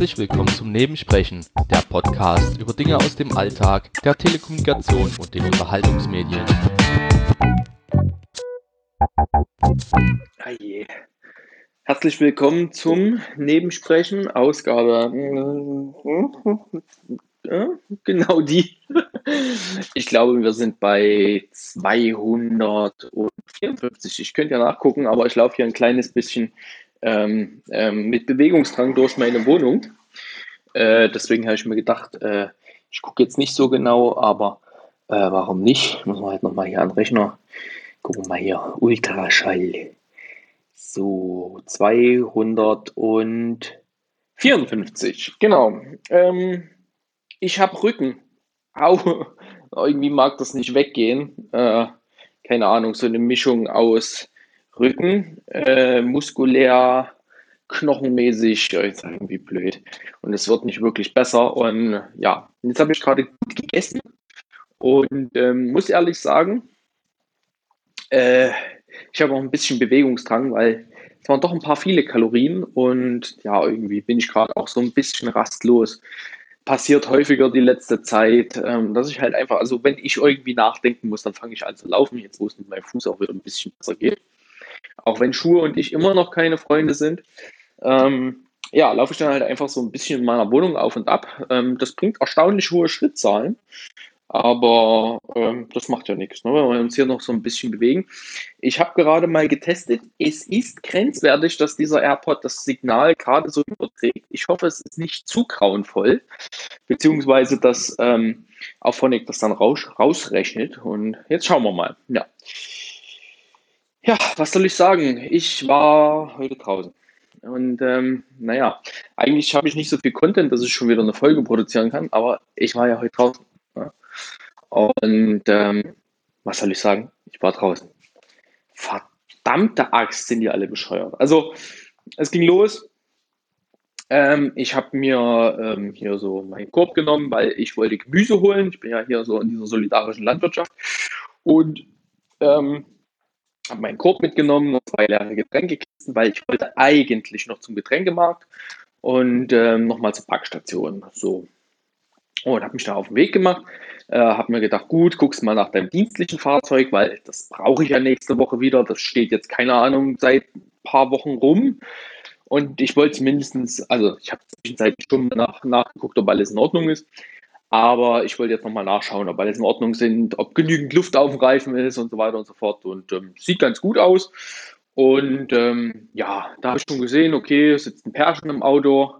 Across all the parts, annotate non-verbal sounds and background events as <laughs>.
Herzlich willkommen zum Nebensprechen, der Podcast über Dinge aus dem Alltag, der Telekommunikation und den Unterhaltungsmedien. Ah je. Herzlich willkommen zum Nebensprechen, Ausgabe. Ja, genau die. Ich glaube, wir sind bei 254. Ich könnte ja nachgucken, aber ich laufe hier ein kleines bisschen ähm, ähm, mit Bewegungsdrang durch meine Wohnung. Äh, deswegen habe ich mir gedacht, äh, ich gucke jetzt nicht so genau, aber äh, warum nicht? Muss man halt nochmal hier an den Rechner. Gucken wir mal hier. Ultraschall. So, 254. Genau. Ähm, ich habe Rücken. Au. <laughs> Irgendwie mag das nicht weggehen. Äh, keine Ahnung, so eine Mischung aus Rücken, äh, muskulär, knochenmäßig, ja, ist irgendwie blöd. Und es wird nicht wirklich besser. Und ja, jetzt habe ich gerade gut gegessen und ähm, muss ehrlich sagen, äh, ich habe auch ein bisschen Bewegungsdrang, weil es waren doch ein paar viele Kalorien und ja, irgendwie bin ich gerade auch so ein bisschen rastlos. Passiert häufiger die letzte Zeit, ähm, dass ich halt einfach, also wenn ich irgendwie nachdenken muss, dann fange ich an zu laufen, jetzt wo es mit meinem Fuß auch wieder ein bisschen besser geht. Auch wenn Schuhe und ich immer noch keine Freunde sind. Ähm, ja, laufe ich dann halt einfach so ein bisschen in meiner Wohnung auf und ab. Ähm, das bringt erstaunlich hohe Schrittzahlen. Aber ähm, das macht ja nichts, ne, wenn wir uns hier noch so ein bisschen bewegen. Ich habe gerade mal getestet. Es ist grenzwertig, dass dieser AirPod das Signal gerade so überträgt. Ich hoffe, es ist nicht zu grauenvoll, beziehungsweise dass ähm, Auphonic das dann raus, rausrechnet. Und jetzt schauen wir mal. Ja. Ja, was soll ich sagen? Ich war heute draußen. Und ähm, naja, eigentlich habe ich nicht so viel Content, dass ich schon wieder eine Folge produzieren kann, aber ich war ja heute draußen. Ja. Und ähm, was soll ich sagen? Ich war draußen. Verdammte Axt sind die alle bescheuert. Also, es ging los. Ähm, ich habe mir ähm, hier so meinen Korb genommen, weil ich wollte Gemüse holen. Ich bin ja hier so in dieser solidarischen Landwirtschaft. Und ähm, habe meinen Korb mitgenommen, noch zwei leere Getränkekisten, weil ich wollte eigentlich noch zum Getränkemarkt und ähm, nochmal zur Packstation. So. Und habe mich da auf den Weg gemacht, äh, habe mir gedacht, gut, guckst mal nach deinem dienstlichen Fahrzeug, weil das brauche ich ja nächste Woche wieder. Das steht jetzt, keine Ahnung, seit ein paar Wochen rum. Und ich wollte es mindestens, also ich habe zwischenzeitlich schon nach, nachgeguckt, ob alles in Ordnung ist. Aber ich wollte jetzt nochmal nachschauen, ob alles in Ordnung sind, ob genügend Luft auf dem Reifen ist und so weiter und so fort. Und ähm, sieht ganz gut aus. Und ähm, ja, da habe ich schon gesehen, okay, sitzt ein Pärchen im Auto.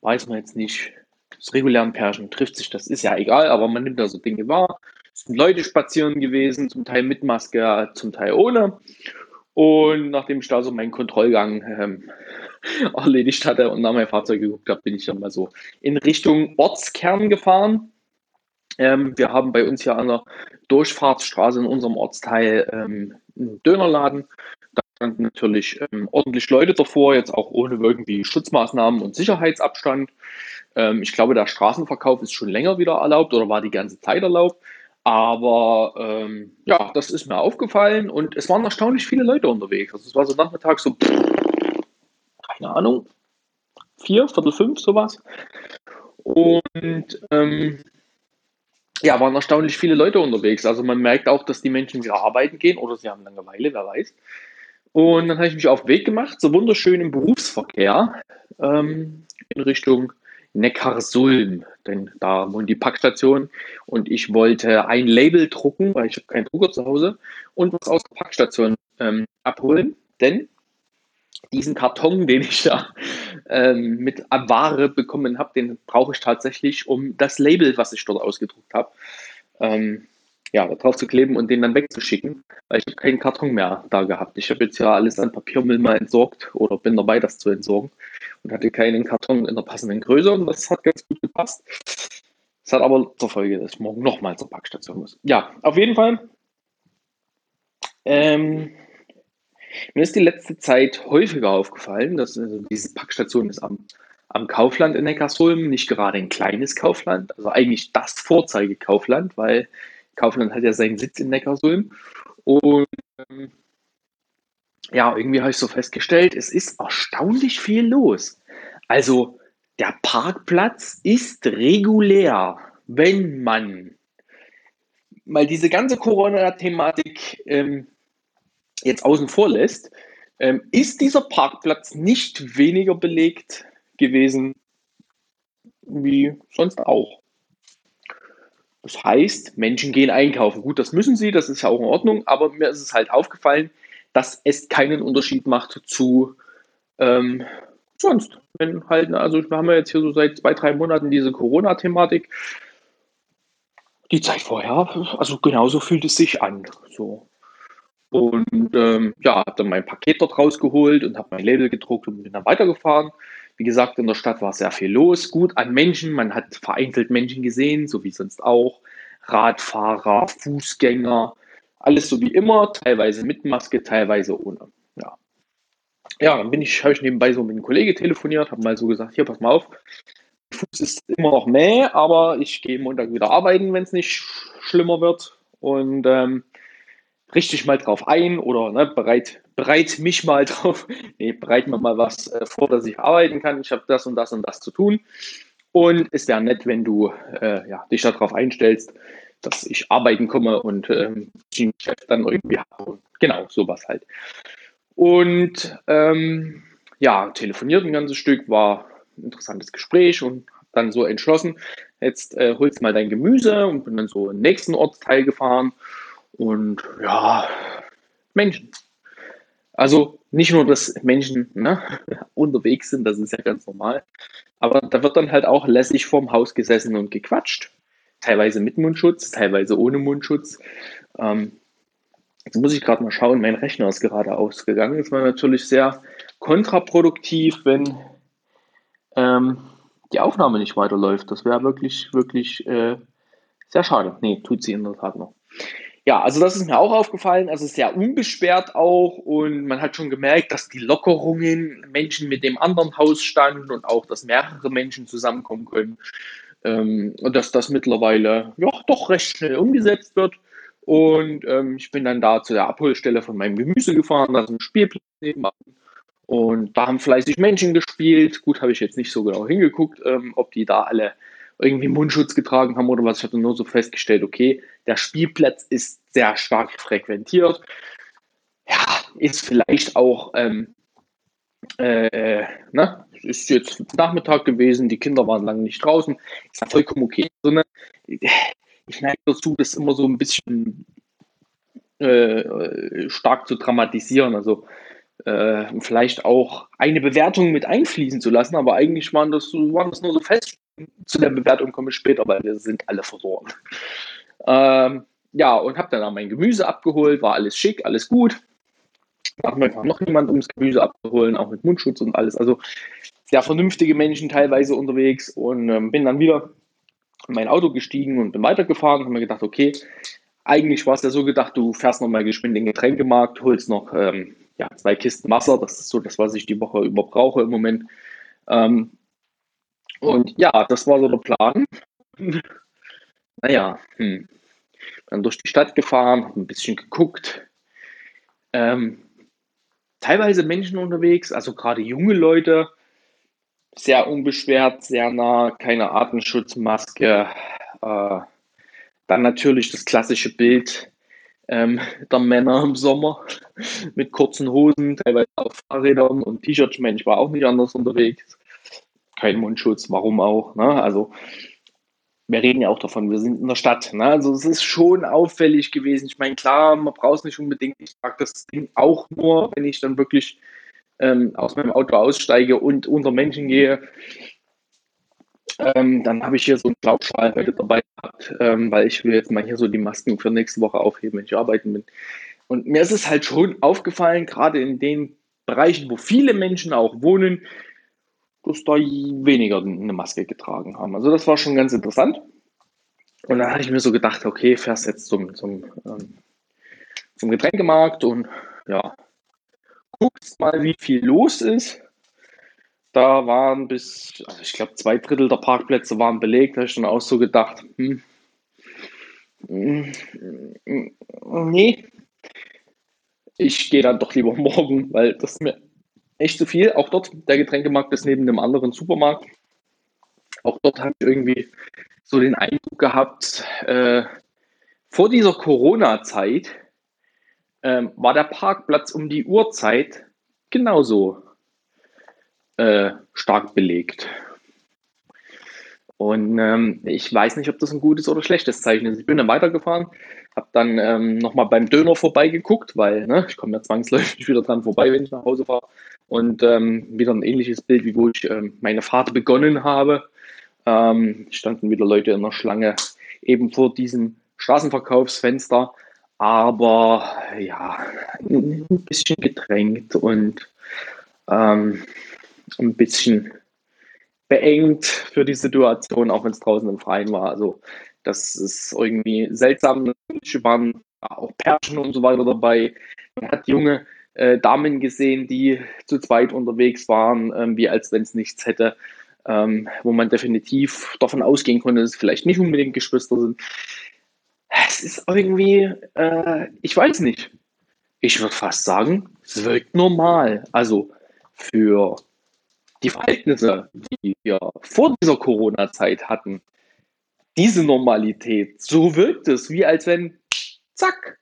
Weiß man jetzt nicht. Das regulären Pärchen trifft sich, das ist ja egal, aber man nimmt da so Dinge wahr. Es sind Leute spazieren gewesen, zum Teil mit Maske, zum Teil ohne. Und nachdem ich da so meinen Kontrollgang ähm, <laughs> erledigt hatte und nach meinem Fahrzeug geguckt habe, bin ich dann mal so in Richtung Ortskern gefahren. Ähm, wir haben bei uns hier an der Durchfahrtsstraße in unserem Ortsteil ähm, einen Dönerladen. Da standen natürlich ähm, ordentlich Leute davor, jetzt auch ohne irgendwie Schutzmaßnahmen und Sicherheitsabstand. Ähm, ich glaube, der Straßenverkauf ist schon länger wieder erlaubt oder war die ganze Zeit erlaubt. Aber ähm, ja, das ist mir aufgefallen und es waren erstaunlich viele Leute unterwegs. Also es war so nachmittags so, keine Ahnung, vier, Viertel fünf, sowas. Und ähm, ja, waren erstaunlich viele Leute unterwegs. Also man merkt auch, dass die Menschen wieder arbeiten gehen oder sie haben Langeweile, wer weiß. Und dann habe ich mich auf den Weg gemacht, so wunderschön im Berufsverkehr ähm, in Richtung Neckarsulm, denn da wohnt die Packstation und ich wollte ein Label drucken, weil ich habe keinen Drucker zu Hause und was aus der Packstation ähm, abholen, denn diesen Karton, <laughs> den ich da ähm, mit Ware bekommen habe, den brauche ich tatsächlich, um das Label, was ich dort ausgedruckt habe, ähm, ja, drauf zu kleben und den dann wegzuschicken, weil ich habe keinen Karton mehr da gehabt. Ich habe jetzt ja alles an Papiermüll mal entsorgt oder bin dabei, das zu entsorgen und hatte keinen Karton in der passenden Größe und das hat ganz gut gepasst. Das hat aber zur Folge, dass ich morgen nochmal zur Packstation muss. Ja, auf jeden Fall. Ähm, mir ist die letzte Zeit häufiger aufgefallen, dass also diese Packstation ist am, am Kaufland in Neckarsulm, nicht gerade ein kleines Kaufland, also eigentlich das Vorzeigekaufland, weil Kaufland hat ja seinen Sitz in Neckarsulm. Und ähm, ja, irgendwie habe ich so festgestellt, es ist erstaunlich viel los. Also der Parkplatz ist regulär, wenn man mal diese ganze Corona-Thematik ähm, jetzt außen vor lässt, ähm, ist dieser Parkplatz nicht weniger belegt gewesen wie sonst auch. Das heißt, Menschen gehen einkaufen. Gut, das müssen sie, das ist ja auch in Ordnung, aber mir ist es halt aufgefallen, dass es keinen Unterschied macht zu ähm, sonst. Wenn halt, also wir haben ja jetzt hier so seit zwei, drei Monaten diese Corona-Thematik. Die Zeit vorher, also genauso fühlt es sich an. So. Und ähm, ja, habe dann mein Paket dort rausgeholt und habe mein Label gedruckt und bin dann weitergefahren. Wie gesagt, in der Stadt war sehr viel los. Gut an Menschen, man hat vereinzelt Menschen gesehen, so wie sonst auch. Radfahrer, Fußgänger, alles so wie immer, teilweise mit Maske, teilweise ohne. Ja, ja dann bin ich, habe ich nebenbei so mit einem Kollegen telefoniert, habe mal so gesagt, hier, pass mal auf, Fuß ist immer noch mäh, aber ich gehe Montag wieder arbeiten, wenn es nicht schlimmer wird. Und ähm, richte ich mal drauf ein oder ne, bereit, bereit mich mal <laughs> drauf, nee, bereit mir mal was äh, vor, dass ich arbeiten kann. Ich habe das und das und das zu tun. Und es wäre nett, wenn du äh, ja, dich darauf einstellst, dass ich arbeiten komme und ähm, den Chef dann irgendwie habe. Genau, sowas halt. Und ähm, ja, telefoniert ein ganzes Stück, war ein interessantes Gespräch und dann so entschlossen, jetzt äh, holst mal dein Gemüse und bin dann so im nächsten Ortsteil gefahren und ja, Menschen. Also nicht nur, dass Menschen ne, <laughs> unterwegs sind, das ist ja ganz normal, aber da wird dann halt auch lässig vorm Haus gesessen und gequatscht. Teilweise mit Mundschutz, teilweise ohne Mundschutz. Ähm, jetzt muss ich gerade mal schauen, mein Rechner ist gerade ausgegangen. Das war natürlich sehr kontraproduktiv, wenn ähm, die Aufnahme nicht weiterläuft. Das wäre wirklich, wirklich äh, sehr schade. Nee, tut sie in der Tat noch. Ja, also das ist mir auch aufgefallen, also sehr unbeschwert auch und man hat schon gemerkt, dass die Lockerungen Menschen mit dem anderen Haus standen und auch, dass mehrere Menschen zusammenkommen können ähm, und dass das mittlerweile ja doch recht schnell umgesetzt wird. Und ähm, ich bin dann da zu der Abholstelle von meinem Gemüse gefahren, da ist ein Spielplatz nebenan. Und da haben fleißig Menschen gespielt. Gut, habe ich jetzt nicht so genau hingeguckt, ähm, ob die da alle irgendwie Mundschutz getragen haben oder was. Ich hatte nur so festgestellt, okay, der Spielplatz ist sehr stark frequentiert. Ja, ist vielleicht auch, ähm, äh, ne, ist jetzt Nachmittag gewesen, die Kinder waren lange nicht draußen, ist vollkommen okay. So eine, ich neige dazu, das immer so ein bisschen äh, stark zu dramatisieren. Also äh, vielleicht auch eine Bewertung mit einfließen zu lassen, aber eigentlich waren das, waren das nur so fest zu der Bewertung komme ich später, weil wir sind alle verloren. Ähm, ja, und habe dann mein Gemüse abgeholt, war alles schick, alles gut. Kam noch jemand, um das Gemüse abzuholen, auch mit Mundschutz und alles. Also sehr vernünftige Menschen teilweise unterwegs und ähm, bin dann wieder in mein Auto gestiegen und bin weitergefahren habe mir gedacht, okay, eigentlich war es ja so gedacht, du fährst nochmal geschwind in den Getränkemarkt, holst noch ähm, ja, zwei Kisten Wasser, das ist so das, was ich die Woche über brauche im Moment. Ähm, und ja, das war so der Plan. <laughs> naja, hm. Dann durch die Stadt gefahren, ein bisschen geguckt. Ähm, teilweise Menschen unterwegs, also gerade junge Leute, sehr unbeschwert, sehr nah, keine Atemschutzmaske. Äh, dann natürlich das klassische Bild ähm, der Männer im Sommer <laughs> mit kurzen Hosen, teilweise auf Fahrrädern und T-Shirts. Ich war auch nicht anders unterwegs kein Mundschutz, warum auch. Ne? Also wir reden ja auch davon, wir sind in der Stadt. Ne? Also es ist schon auffällig gewesen. Ich meine, klar, man braucht es nicht unbedingt. Ich trage das Ding auch nur, wenn ich dann wirklich ähm, aus meinem Auto aussteige und unter Menschen gehe. Ähm, dann habe ich hier so einen Glaubschal heute dabei gehabt, ähm, weil ich will jetzt mal hier so die Masken für nächste Woche aufheben, wenn ich arbeiten bin. Und mir ist es halt schon aufgefallen, gerade in den Bereichen, wo viele Menschen auch wohnen, dass da weniger eine Maske getragen haben. Also das war schon ganz interessant. Und dann hatte ich mir so gedacht, okay, fährst jetzt zum, zum, ähm, zum Getränkemarkt und ja, guckst mal, wie viel los ist. Da waren bis, also ich glaube, zwei Drittel der Parkplätze waren belegt. Da habe ich dann auch so gedacht, hm, hm, hm nee, ich gehe dann doch lieber <laughs> morgen, weil das mir echt zu viel. Auch dort, der Getränkemarkt ist neben dem anderen Supermarkt. auch dort habe ich irgendwie so den Eindruck gehabt, äh, vor dieser Corona-Zeit äh, war der Parkplatz um die Uhrzeit genauso äh, stark belegt. Und ähm, ich weiß nicht, ob das ein gutes oder schlechtes Zeichen ist. Ich bin dann weitergefahren, habe dann ähm, nochmal beim Döner vorbeigeguckt, weil ne, ich komme ja zwangsläufig wieder dran vorbei, wenn ich nach Hause fahre. Und ähm, wieder ein ähnliches Bild, wie wo ich ähm, meine Fahrt begonnen habe. Ähm, standen wieder Leute in der Schlange, eben vor diesem Straßenverkaufsfenster. Aber ja, ein bisschen gedrängt und ähm, ein bisschen beengt für die Situation, auch wenn es draußen im Freien war. Also das ist irgendwie seltsam. Es waren auch Pärchen und so weiter dabei. Man hat junge äh, Damen gesehen, die zu zweit unterwegs waren, ähm, wie als wenn es nichts hätte, ähm, wo man definitiv davon ausgehen konnte, dass es vielleicht nicht unbedingt Geschwister sind. Es ist irgendwie, äh, ich weiß nicht. Ich würde fast sagen, es wirkt normal. Also für die Verhältnisse, die wir vor dieser Corona-Zeit hatten, diese Normalität, so wirkt es, wie als wenn, zack,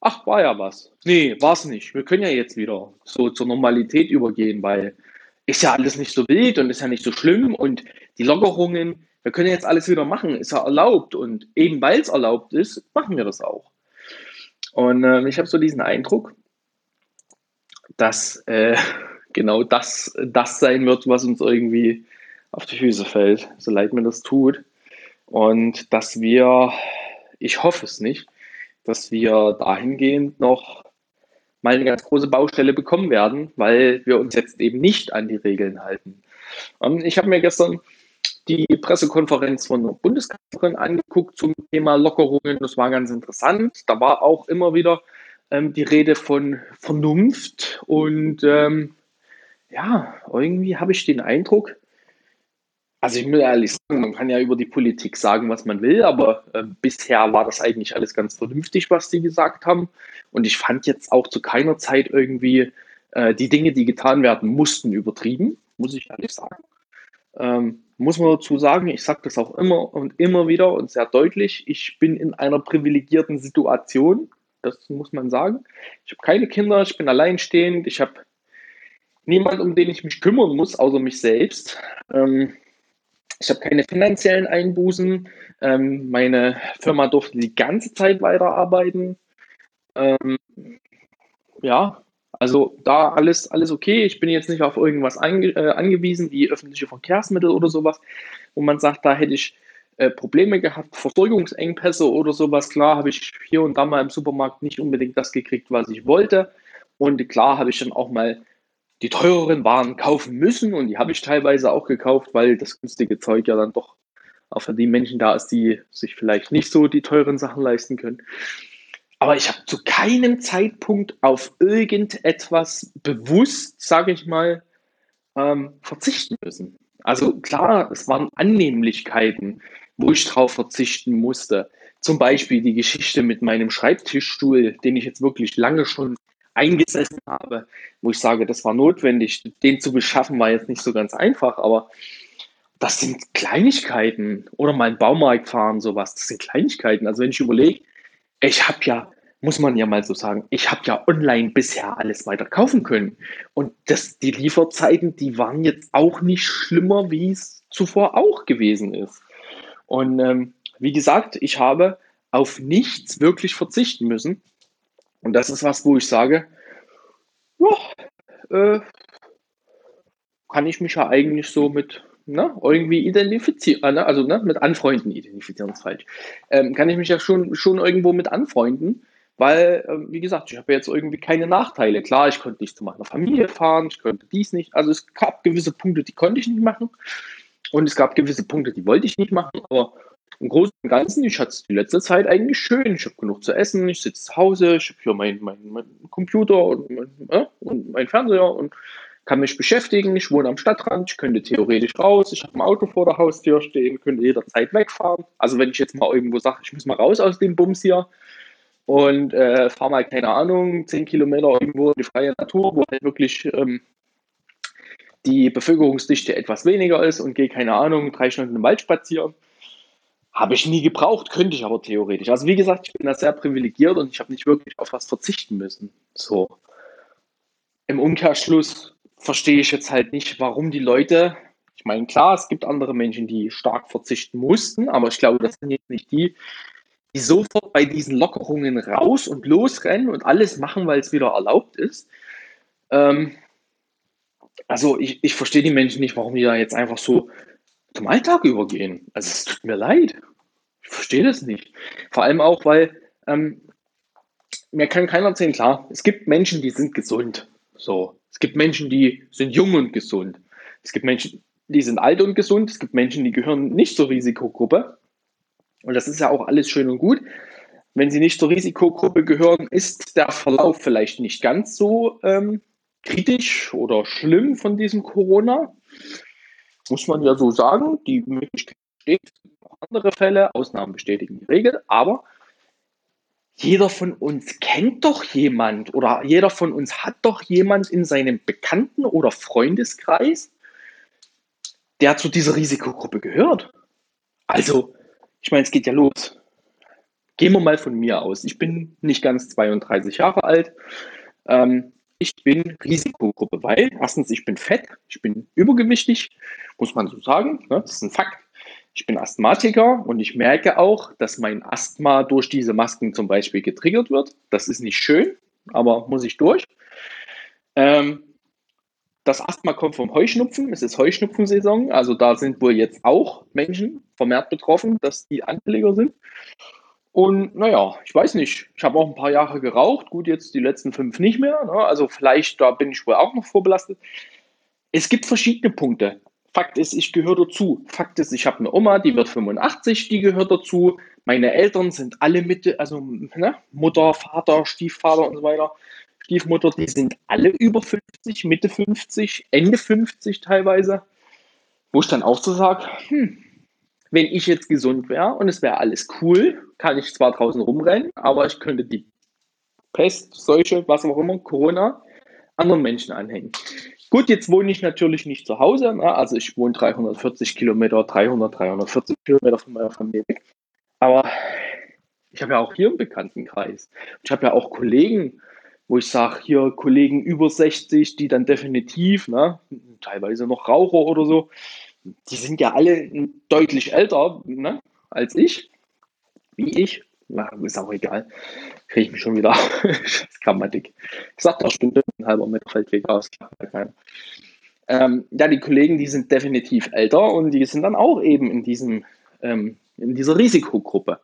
ach, war ja was. Nee, war es nicht. Wir können ja jetzt wieder so zur Normalität übergehen, weil ist ja alles nicht so wild und ist ja nicht so schlimm und die Lockerungen, wir können jetzt alles wieder machen, ist ja erlaubt und eben weil es erlaubt ist, machen wir das auch. Und äh, ich habe so diesen Eindruck, dass äh, genau das, das sein wird, was uns irgendwie auf die Füße fällt, so leid mir das tut. Und dass wir, ich hoffe es nicht, dass wir dahingehend noch mal eine ganz große Baustelle bekommen werden, weil wir uns jetzt eben nicht an die Regeln halten. Ähm, ich habe mir gestern die Pressekonferenz von der Bundeskanzlerin angeguckt zum Thema Lockerungen. Das war ganz interessant. Da war auch immer wieder ähm, die Rede von Vernunft und ähm, ja, irgendwie habe ich den Eindruck, also ich muss ehrlich sagen, man kann ja über die Politik sagen, was man will, aber äh, bisher war das eigentlich alles ganz vernünftig, was die gesagt haben. Und ich fand jetzt auch zu keiner Zeit irgendwie äh, die Dinge, die getan werden mussten, übertrieben, muss ich ehrlich sagen. Ähm, muss man dazu sagen, ich sage das auch immer und immer wieder und sehr deutlich, ich bin in einer privilegierten Situation, das muss man sagen. Ich habe keine Kinder, ich bin alleinstehend, ich habe niemand, um den ich mich kümmern muss, außer mich selbst. Ähm, ich habe keine finanziellen Einbußen. Ähm, meine Firma durfte die ganze Zeit weiterarbeiten. Ähm, ja, also da alles, alles okay. Ich bin jetzt nicht auf irgendwas ange äh, angewiesen, wie öffentliche Verkehrsmittel oder sowas, wo man sagt, da hätte ich äh, Probleme gehabt, Versorgungsengpässe oder sowas. Klar habe ich hier und da mal im Supermarkt nicht unbedingt das gekriegt, was ich wollte. Und klar habe ich dann auch mal die teureren Waren kaufen müssen und die habe ich teilweise auch gekauft, weil das günstige Zeug ja dann doch auch für die Menschen da ist, die sich vielleicht nicht so die teuren Sachen leisten können. Aber ich habe zu keinem Zeitpunkt auf irgendetwas bewusst, sage ich mal, ähm, verzichten müssen. Also klar, es waren Annehmlichkeiten, wo ich drauf verzichten musste. Zum Beispiel die Geschichte mit meinem Schreibtischstuhl, den ich jetzt wirklich lange schon eingesessen habe, wo ich sage, das war notwendig. Den zu beschaffen war jetzt nicht so ganz einfach, aber das sind Kleinigkeiten. Oder mal einen Baumarkt fahren, sowas. Das sind Kleinigkeiten. Also wenn ich überlege, ich habe ja, muss man ja mal so sagen, ich habe ja online bisher alles weiter kaufen können. Und das, die Lieferzeiten, die waren jetzt auch nicht schlimmer, wie es zuvor auch gewesen ist. Und ähm, wie gesagt, ich habe auf nichts wirklich verzichten müssen. Und das ist was, wo ich sage, ja, äh, kann ich mich ja eigentlich so mit ne, irgendwie identifizieren, äh, ne, also ne, mit Anfreunden identifizieren ist falsch. Ähm, kann ich mich ja schon, schon irgendwo mit anfreunden, weil, äh, wie gesagt, ich habe jetzt irgendwie keine Nachteile. Klar, ich konnte nicht zu meiner Familie fahren, ich konnte dies nicht. Also es gab gewisse Punkte, die konnte ich nicht machen. Und es gab gewisse Punkte, die wollte ich nicht machen, aber im Großen und Ganzen, ich hatte es die letzte Zeit eigentlich schön. Ich habe genug zu essen, ich sitze zu Hause, ich habe hier meinen mein, mein Computer und mein, äh, mein Fernseher und kann mich beschäftigen. Ich wohne am Stadtrand, ich könnte theoretisch raus, ich habe ein Auto vor der Haustür stehen, könnte jederzeit wegfahren. Also wenn ich jetzt mal irgendwo sage, ich muss mal raus aus dem Bums hier und äh, fahre mal, keine Ahnung, 10 Kilometer irgendwo in die freie Natur, wo halt wirklich ähm, die Bevölkerungsdichte etwas weniger ist und gehe, keine Ahnung, drei Stunden im Wald spazieren. Habe ich nie gebraucht, könnte ich aber theoretisch. Also wie gesagt, ich bin da sehr privilegiert und ich habe nicht wirklich auf was verzichten müssen. So. Im Umkehrschluss verstehe ich jetzt halt nicht, warum die Leute, ich meine, klar, es gibt andere Menschen, die stark verzichten mussten, aber ich glaube, das sind jetzt nicht die, die sofort bei diesen Lockerungen raus und losrennen und alles machen, weil es wieder erlaubt ist. Ähm, also ich, ich verstehe die Menschen nicht, warum die da jetzt einfach so zum Alltag übergehen. Also es tut mir leid. Ich verstehe das nicht. Vor allem auch, weil ähm, mir kann keiner erzählen, klar, es gibt Menschen, die sind gesund. So. Es gibt Menschen, die sind jung und gesund. Es gibt Menschen, die sind alt und gesund. Es gibt Menschen, die gehören nicht zur Risikogruppe. Und das ist ja auch alles schön und gut. Wenn sie nicht zur Risikogruppe gehören, ist der Verlauf vielleicht nicht ganz so ähm, kritisch oder schlimm von diesem Corona. Muss man ja so sagen. Die Möglichkeit besteht. Andere Fälle, Ausnahmen bestätigen die Regel, aber jeder von uns kennt doch jemand oder jeder von uns hat doch jemand in seinem Bekannten- oder Freundeskreis, der zu dieser Risikogruppe gehört. Also, ich meine, es geht ja los. Gehen wir mal von mir aus. Ich bin nicht ganz 32 Jahre alt. Ähm, ich bin Risikogruppe, weil erstens, ich bin fett, ich bin übergewichtig, muss man so sagen. Ne? Das ist ein Fakt. Ich bin Asthmatiker und ich merke auch, dass mein Asthma durch diese Masken zum Beispiel getriggert wird. Das ist nicht schön, aber muss ich durch. Ähm, das Asthma kommt vom Heuschnupfen. Es ist Heuschnupfensaison. Also da sind wohl jetzt auch Menschen vermehrt betroffen, dass die Anleger sind. Und naja, ich weiß nicht. Ich habe auch ein paar Jahre geraucht. Gut, jetzt die letzten fünf nicht mehr. Ne? Also vielleicht, da bin ich wohl auch noch vorbelastet. Es gibt verschiedene Punkte. Fakt ist, ich gehöre dazu. Fakt ist, ich habe eine Oma, die wird 85, die gehört dazu. Meine Eltern sind alle Mitte, also ne? Mutter, Vater, Stiefvater und so weiter. Stiefmutter, die sind alle über 50, Mitte 50, Ende 50 teilweise. Wo ich dann auch so sage, hm, wenn ich jetzt gesund wäre und es wäre alles cool, kann ich zwar draußen rumrennen, aber ich könnte die Pest, Seuche, was auch immer, Corona, anderen Menschen anhängen. Gut, jetzt wohne ich natürlich nicht zu Hause, ne? also ich wohne 340 Kilometer, 300, 340 Kilometer von meiner Familie weg. Aber ich habe ja auch hier einen Bekanntenkreis. Ich habe ja auch Kollegen, wo ich sage, hier Kollegen über 60, die dann definitiv, ne, teilweise noch Raucher oder so, die sind ja alle deutlich älter ne, als ich, wie ich. Ist auch egal. Kriege ich mich schon wieder. <laughs> Grammatik. Ich sag doch, stimmt ein halber Meter Feldweg aus. Ähm, ja, die Kollegen, die sind definitiv älter und die sind dann auch eben in diesem, ähm, in dieser Risikogruppe.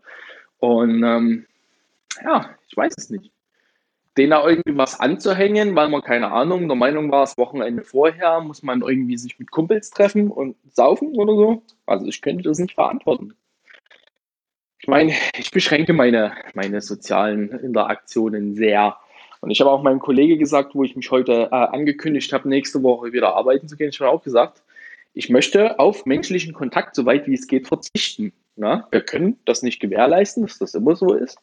Und ähm, ja, ich weiß es nicht denen da irgendwie was anzuhängen, weil man keine Ahnung, der Meinung war, das Wochenende vorher muss man irgendwie sich mit Kumpels treffen und saufen oder so. Also ich könnte das nicht verantworten. Ich meine, ich beschränke meine, meine sozialen Interaktionen sehr. Und ich habe auch meinem Kollege gesagt, wo ich mich heute äh, angekündigt habe, nächste Woche wieder arbeiten zu gehen, ich habe auch gesagt, ich möchte auf menschlichen Kontakt so weit wie es geht verzichten. Na, wir können das nicht gewährleisten, dass das immer so ist.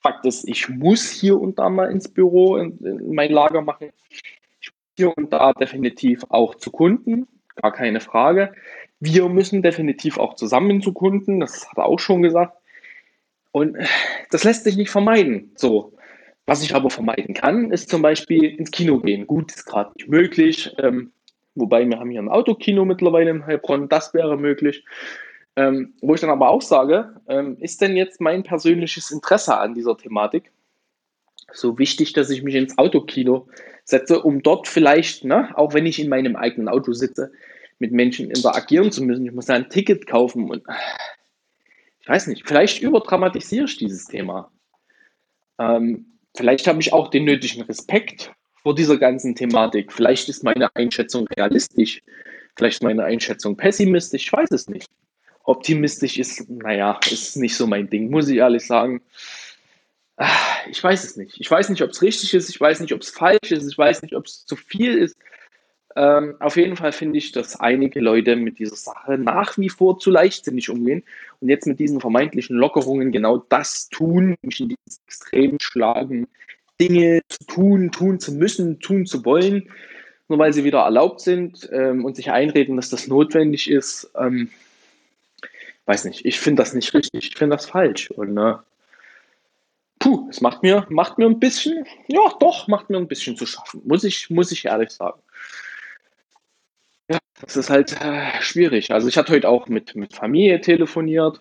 Fakt ist, ich muss hier und da mal ins Büro, in, in mein Lager machen. Ich muss hier und da definitiv auch zu Kunden, gar keine Frage. Wir müssen definitiv auch zusammen zu Kunden, das hat er auch schon gesagt. Und das lässt sich nicht vermeiden. So. Was ich aber vermeiden kann, ist zum Beispiel ins Kino gehen. Gut, ist gerade nicht möglich. Ähm, wobei wir haben hier ein Autokino mittlerweile in Heilbronn, das wäre möglich. Ähm, wo ich dann aber auch sage, ähm, ist denn jetzt mein persönliches Interesse an dieser Thematik so wichtig, dass ich mich ins Autokino setze, um dort vielleicht, ne, auch wenn ich in meinem eigenen Auto sitze, mit Menschen interagieren zu müssen. Ich muss da ein Ticket kaufen und weiß nicht, vielleicht überdramatisiere ich dieses Thema. Ähm, vielleicht habe ich auch den nötigen Respekt vor dieser ganzen Thematik. Vielleicht ist meine Einschätzung realistisch, vielleicht ist meine Einschätzung pessimistisch, ich weiß es nicht optimistisch ist, naja, ist nicht so mein Ding, muss ich ehrlich sagen. Ah, ich weiß es nicht. Ich weiß nicht, ob es richtig ist, ich weiß nicht, ob es falsch ist, ich weiß nicht, ob es zu viel ist. Ähm, auf jeden Fall finde ich, dass einige Leute mit dieser Sache nach wie vor zu leichtsinnig umgehen und jetzt mit diesen vermeintlichen Lockerungen genau das tun, mich in dieses Extrem schlagen, Dinge zu tun, tun zu müssen, tun zu wollen, nur weil sie wieder erlaubt sind ähm, und sich einreden, dass das notwendig ist. Ähm, weiß nicht, ich finde das nicht richtig, ich finde das falsch. Und äh, puh, es macht mir, macht mir ein bisschen, ja doch, macht mir ein bisschen zu schaffen, muss ich, muss ich ehrlich sagen. Das ist halt äh, schwierig. Also ich hatte heute auch mit, mit Familie telefoniert.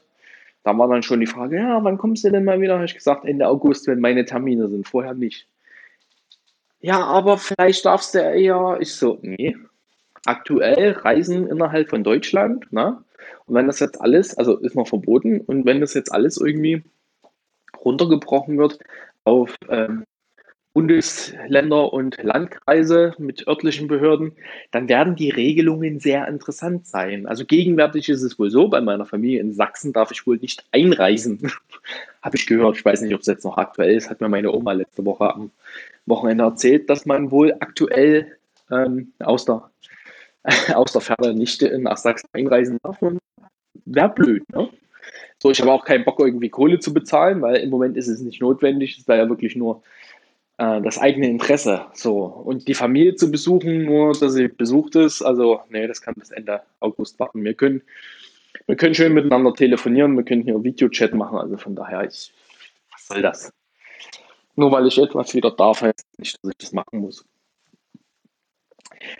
Da war dann schon die Frage, ja, wann kommst du denn mal wieder? Habe ich gesagt, Ende August, wenn meine Termine sind, vorher nicht. Ja, aber vielleicht darfst du eher. Ich so, nee. Aktuell Reisen innerhalb von Deutschland, ne? Und wenn das jetzt alles, also ist noch verboten, und wenn das jetzt alles irgendwie runtergebrochen wird auf ähm, Bundesländer und Landkreise mit örtlichen Behörden, dann werden die Regelungen sehr interessant sein. Also gegenwärtig ist es wohl so, bei meiner Familie in Sachsen darf ich wohl nicht einreisen. <laughs> Habe ich gehört. Ich weiß nicht, ob es jetzt noch aktuell ist. Hat mir meine Oma letzte Woche am Wochenende erzählt, dass man wohl aktuell ähm, aus, der, <laughs> aus der Ferne nicht nach Sachsen einreisen darf. Wäre blöd, ne? So, ich habe auch keinen Bock, irgendwie Kohle zu bezahlen, weil im Moment ist es nicht notwendig. Es wäre ja wirklich nur äh, das eigene Interesse. So. Und die Familie zu besuchen, nur dass sie besucht ist, also nee, das kann bis Ende August warten. Wir können, wir können schön miteinander telefonieren, wir können hier Videochat machen, also von daher, ich, was soll das? Nur weil ich etwas wieder darf, heißt nicht, dass ich das machen muss.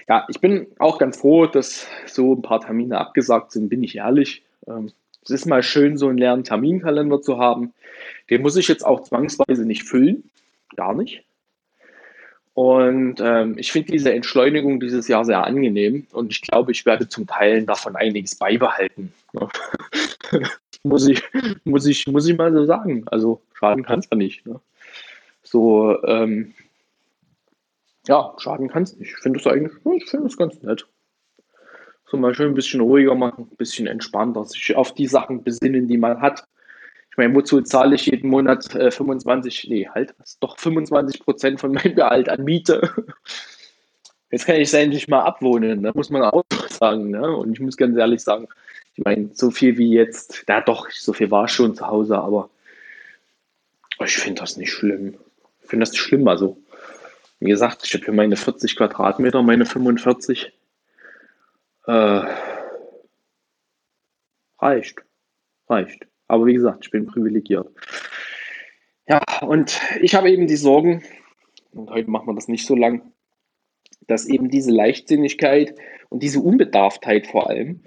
Ja, ich bin auch ganz froh, dass so ein paar Termine abgesagt sind, bin ich ehrlich. Ähm, es ist mal schön, so einen leeren Terminkalender zu haben. Den muss ich jetzt auch zwangsweise nicht füllen. Gar nicht. Und ähm, ich finde diese Entschleunigung dieses Jahr sehr angenehm und ich glaube, ich werde zum Teil davon einiges beibehalten. <laughs> Muss, ich, muss, ich, muss ich mal so sagen. Also schaden kann es ja nicht. Ne? So, ähm, ja, schaden kann es nicht. Ich finde es eigentlich, ich finde es ganz nett. So mal schön ein bisschen ruhiger machen, ein bisschen entspannter, sich auf die Sachen besinnen, die man hat ich meine, wozu zahle ich jeden Monat äh, 25, nee, halt, doch 25 Prozent von meinem Gehalt an Miete. <laughs> Jetzt kann ich es endlich mal abwohnen, da ne? muss man auch <laughs> sagen. Ne? Und ich muss ganz ehrlich sagen, ich meine, so viel wie jetzt, ja doch, so viel war schon zu Hause, aber ich finde das nicht schlimm. Ich finde das nicht schlimm. Also, wie gesagt, ich habe hier meine 40 Quadratmeter, meine 45. Äh, reicht. Reicht. Aber wie gesagt, ich bin privilegiert. Ja, und ich habe eben die Sorgen, und heute machen wir das nicht so lang, dass eben diese Leichtsinnigkeit und diese Unbedarftheit vor allem,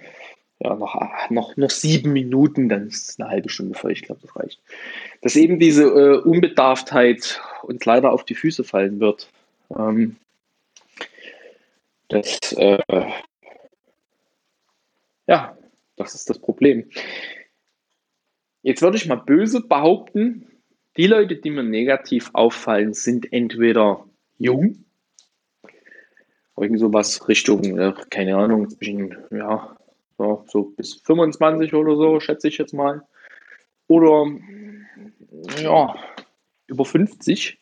ja, noch, noch, noch sieben Minuten, dann ist es eine halbe Stunde voll, ich glaube, das reicht, dass eben diese äh, Unbedarftheit uns leider auf die Füße fallen wird. Ähm, das, äh, ja, das ist das Problem. Jetzt würde ich mal böse behaupten, die Leute, die mir negativ auffallen, sind entweder jung, irgend sowas Richtung, äh, keine Ahnung, zwischen, ja, so, so bis 25 oder so, schätze ich jetzt mal. Oder, ja, über 50.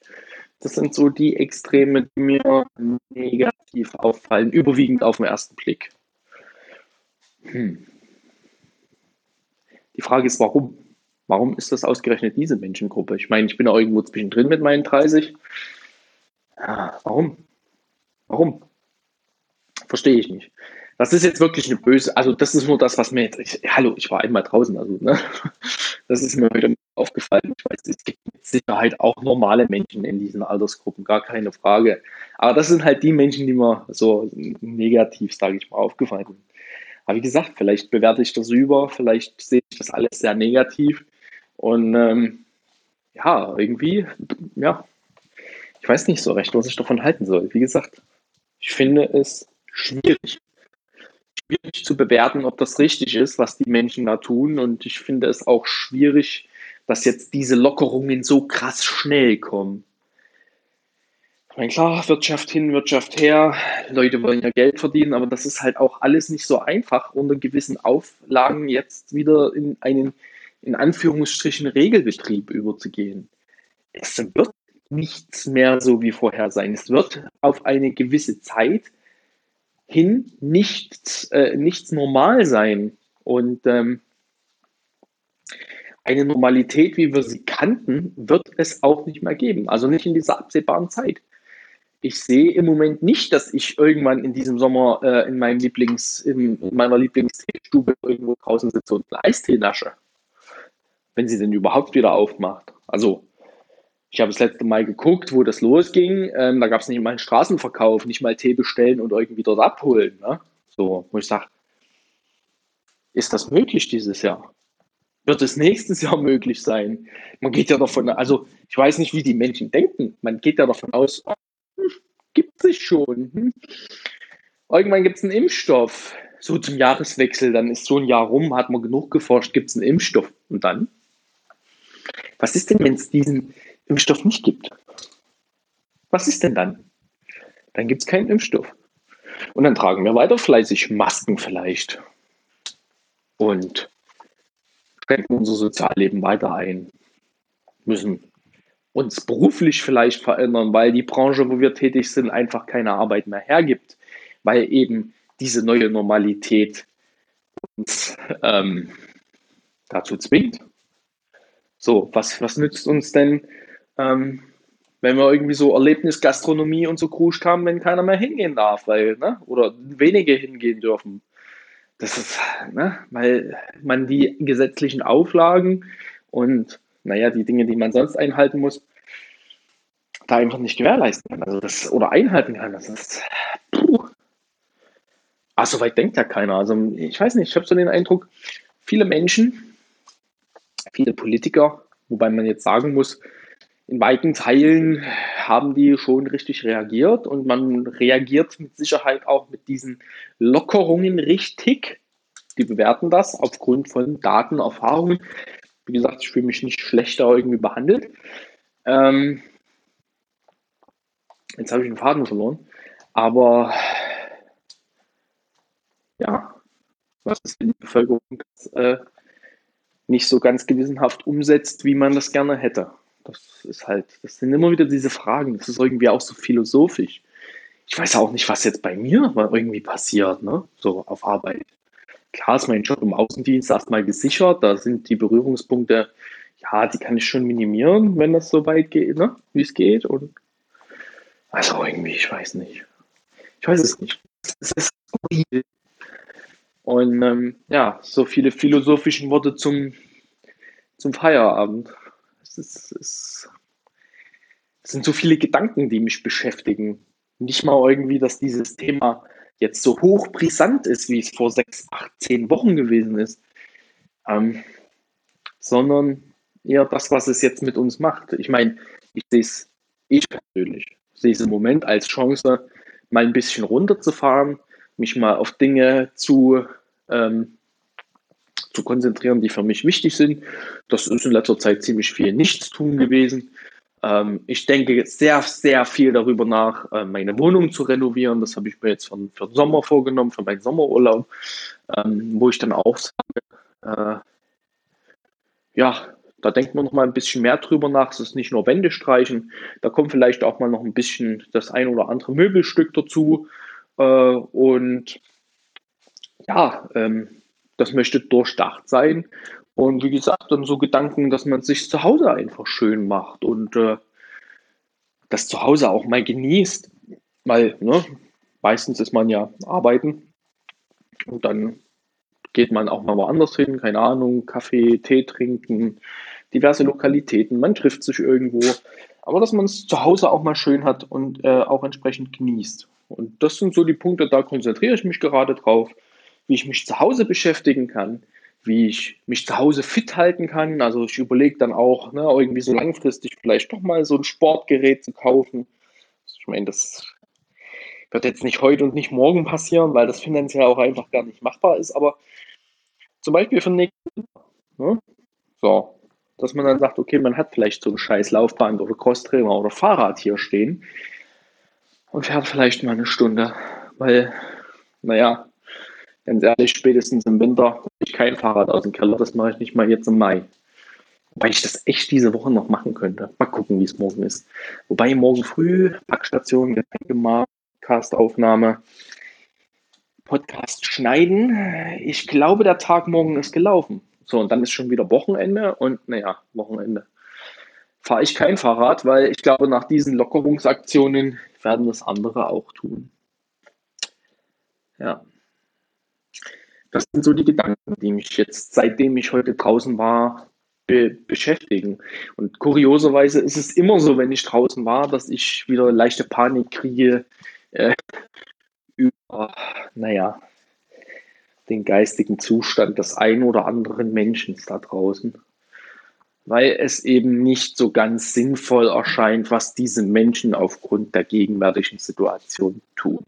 Das sind so die Extreme, die mir negativ auffallen, überwiegend auf den ersten Blick. Hm. Die Frage ist, warum? Warum ist das ausgerechnet diese Menschengruppe? Ich meine, ich bin ja irgendwo zwischendrin mit meinen 30. Ja, warum? Warum? Verstehe ich nicht. Das ist jetzt wirklich eine böse, also das ist nur das, was mir jetzt, ich, hallo, ich war einmal draußen, also, ne? Das ist mir heute aufgefallen. Ich weiß, es gibt mit Sicherheit auch normale Menschen in diesen Altersgruppen, gar keine Frage. Aber das sind halt die Menschen, die mir so negativ, sage ich mal, aufgefallen sind. Aber wie gesagt, vielleicht bewerte ich das über, vielleicht sehe ich das alles sehr negativ. Und ähm, ja, irgendwie, ja, ich weiß nicht so recht, was ich davon halten soll. Wie gesagt, ich finde es schwierig. Schwierig zu bewerten, ob das richtig ist, was die Menschen da tun. Und ich finde es auch schwierig, dass jetzt diese Lockerungen so krass schnell kommen. Ich meine, klar, Wirtschaft hin, Wirtschaft her, Leute wollen ja Geld verdienen, aber das ist halt auch alles nicht so einfach, unter gewissen Auflagen jetzt wieder in einen in Anführungsstrichen Regelbetrieb überzugehen. Es wird nichts mehr so wie vorher sein. Es wird auf eine gewisse Zeit hin nichts, äh, nichts normal sein. Und ähm, eine Normalität, wie wir sie kannten, wird es auch nicht mehr geben. Also nicht in dieser absehbaren Zeit. ich sehe im Moment nicht, dass ich irgendwann in diesem Sommer äh, in, meinem Lieblings, in, in meiner Lieblingsteestube irgendwo draußen sitze und einen Eistee nasche. Wenn sie denn überhaupt wieder aufmacht. Also, ich habe das letzte Mal geguckt, wo das losging. Ähm, da gab es nicht mal einen Straßenverkauf, nicht mal Tee bestellen und irgendwie dort abholen. Ne? So, wo ich sage, ist das möglich dieses Jahr? Wird es nächstes Jahr möglich sein? Man geht ja davon, also ich weiß nicht, wie die Menschen denken. Man geht ja davon aus, gibt sich schon. Hm. Irgendwann gibt es einen Impfstoff. So zum Jahreswechsel, dann ist so ein Jahr rum, hat man genug geforscht, gibt es einen Impfstoff. Und dann? Was ist denn, wenn es diesen Impfstoff nicht gibt? Was ist denn dann? Dann gibt es keinen Impfstoff. Und dann tragen wir weiter fleißig Masken vielleicht. Und schränken unser Sozialleben weiter ein. Müssen uns beruflich vielleicht verändern, weil die Branche, wo wir tätig sind, einfach keine Arbeit mehr hergibt, weil eben diese neue Normalität uns ähm, dazu zwingt. So, was, was nützt uns denn, ähm, wenn wir irgendwie so Erlebnisgastronomie und so kruscht haben, wenn keiner mehr hingehen darf, weil, ne, oder wenige hingehen dürfen. Das ist, ne, weil man die gesetzlichen Auflagen und naja, die Dinge, die man sonst einhalten muss, da einfach nicht gewährleisten kann. Also das, oder einhalten kann. Das ist. Puh. Ach, so weit denkt ja keiner. Also ich weiß nicht, ich habe so den Eindruck, viele Menschen, viele Politiker, wobei man jetzt sagen muss, in weiten Teilen haben die schon richtig reagiert und man reagiert mit Sicherheit auch mit diesen Lockerungen richtig. Die bewerten das aufgrund von Daten, Erfahrungen. Wie gesagt, ich fühle mich nicht schlechter irgendwie behandelt. Ähm, jetzt habe ich den Faden verloren. Aber ja, was ist, wenn die Bevölkerung das äh, nicht so ganz gewissenhaft umsetzt, wie man das gerne hätte? Das ist halt, das sind immer wieder diese Fragen. Das ist irgendwie auch so philosophisch. Ich weiß auch nicht, was jetzt bei mir irgendwie passiert, ne? So auf Arbeit klar ist mein Job im Außendienst erstmal gesichert. Da sind die Berührungspunkte, ja, die kann ich schon minimieren, wenn das so weit geht, ne? wie es geht. Und also irgendwie, ich weiß nicht. Ich weiß es nicht. Es ist. Und ähm, ja, so viele philosophische Worte zum, zum Feierabend. Es, ist, es, sind so viele Gedanken, die mich beschäftigen. Nicht mal irgendwie, dass dieses Thema jetzt so hoch brisant ist, wie es vor sechs, acht, zehn Wochen gewesen ist, ähm, sondern eher das, was es jetzt mit uns macht. Ich meine, ich sehe es, ich persönlich sehe es im Moment als Chance, mal ein bisschen runterzufahren, mich mal auf Dinge zu, ähm, zu konzentrieren, die für mich wichtig sind. Das ist in letzter Zeit ziemlich viel Nichtstun gewesen. Ähm, ich denke sehr, sehr viel darüber nach, äh, meine Wohnung zu renovieren. Das habe ich mir jetzt für, für den Sommer vorgenommen, für meinen Sommerurlaub, ähm, wo ich dann auch sage, äh, ja, da denkt man noch mal ein bisschen mehr drüber nach. Es ist nicht nur Wände streichen, da kommt vielleicht auch mal noch ein bisschen das ein oder andere Möbelstück dazu. Äh, und ja, ähm, das möchte durchdacht sein. Und wie gesagt, dann so Gedanken, dass man sich zu Hause einfach schön macht und äh, das zu Hause auch mal genießt. Weil, ne, meistens ist man ja arbeiten und dann geht man auch mal woanders hin, keine Ahnung, Kaffee, Tee trinken, diverse Lokalitäten, man trifft sich irgendwo. Aber dass man es zu Hause auch mal schön hat und äh, auch entsprechend genießt. Und das sind so die Punkte, da konzentriere ich mich gerade drauf, wie ich mich zu Hause beschäftigen kann, wie ich mich zu Hause fit halten kann. Also ich überlege dann auch, ne, irgendwie so langfristig vielleicht doch mal so ein Sportgerät zu kaufen. Ich meine, das wird jetzt nicht heute und nicht morgen passieren, weil das finanziell auch einfach gar nicht machbar ist. Aber zum Beispiel für den ne? so, dass man dann sagt, okay, man hat vielleicht so ein scheiß Laufband oder Crosstrainer oder Fahrrad hier stehen und fährt vielleicht mal eine Stunde, weil, naja, Ganz ehrlich, spätestens im Winter ich kein Fahrrad aus dem Keller. Das mache ich nicht mal jetzt im Mai. Wobei ich das echt diese Woche noch machen könnte. Mal gucken, wie es morgen ist. Wobei morgen früh Packstation, Podcastaufnahme, Podcast schneiden. Ich glaube, der Tag morgen ist gelaufen. So, und dann ist schon wieder Wochenende und naja, Wochenende. fahre ich kein Fahrrad, weil ich glaube, nach diesen Lockerungsaktionen werden das andere auch tun. Ja. Das sind so die Gedanken, die mich jetzt, seitdem ich heute draußen war, be beschäftigen. Und kurioserweise ist es immer so, wenn ich draußen war, dass ich wieder leichte Panik kriege äh, <laughs> über, naja, den geistigen Zustand des ein oder anderen Menschen da draußen. Weil es eben nicht so ganz sinnvoll erscheint, was diese Menschen aufgrund der gegenwärtigen Situation tun.